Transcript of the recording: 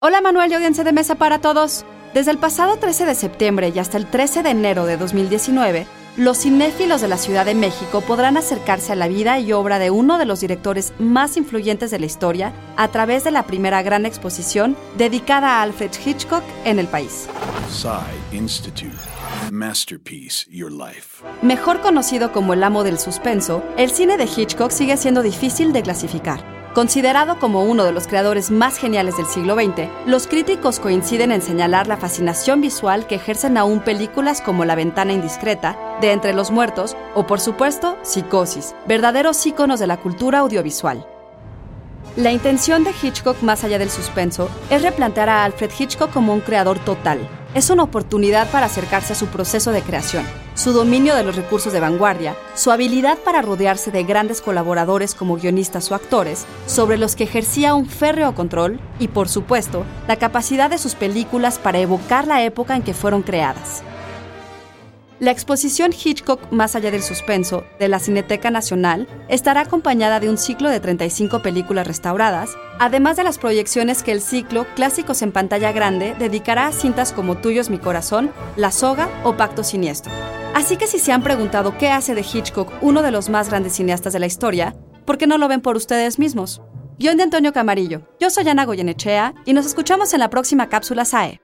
Hola Manuel y audiencia de mesa para todos. Desde el pasado 13 de septiembre y hasta el 13 de enero de 2019, los cinéfilos de la Ciudad de México podrán acercarse a la vida y obra de uno de los directores más influyentes de la historia a través de la primera gran exposición dedicada a Alfred Hitchcock en el país. Institute. Masterpiece Your Life. Mejor conocido como el amo del suspenso, el cine de Hitchcock sigue siendo difícil de clasificar. Considerado como uno de los creadores más geniales del siglo XX, los críticos coinciden en señalar la fascinación visual que ejercen aún películas como La ventana indiscreta, De Entre los Muertos o, por supuesto, Psicosis, verdaderos íconos de la cultura audiovisual. La intención de Hitchcock, más allá del suspenso, es replantear a Alfred Hitchcock como un creador total. Es una oportunidad para acercarse a su proceso de creación, su dominio de los recursos de vanguardia, su habilidad para rodearse de grandes colaboradores como guionistas o actores, sobre los que ejercía un férreo control, y por supuesto, la capacidad de sus películas para evocar la época en que fueron creadas. La exposición Hitchcock Más allá del suspenso de la Cineteca Nacional estará acompañada de un ciclo de 35 películas restauradas, además de las proyecciones que el ciclo Clásicos en pantalla grande dedicará a cintas como Tuyos mi corazón, La soga o Pacto siniestro. Así que si se han preguntado qué hace de Hitchcock uno de los más grandes cineastas de la historia, ¿por qué no lo ven por ustedes mismos? Guión de Antonio Camarillo. Yo soy Ana Goyenechea y nos escuchamos en la próxima cápsula SAE.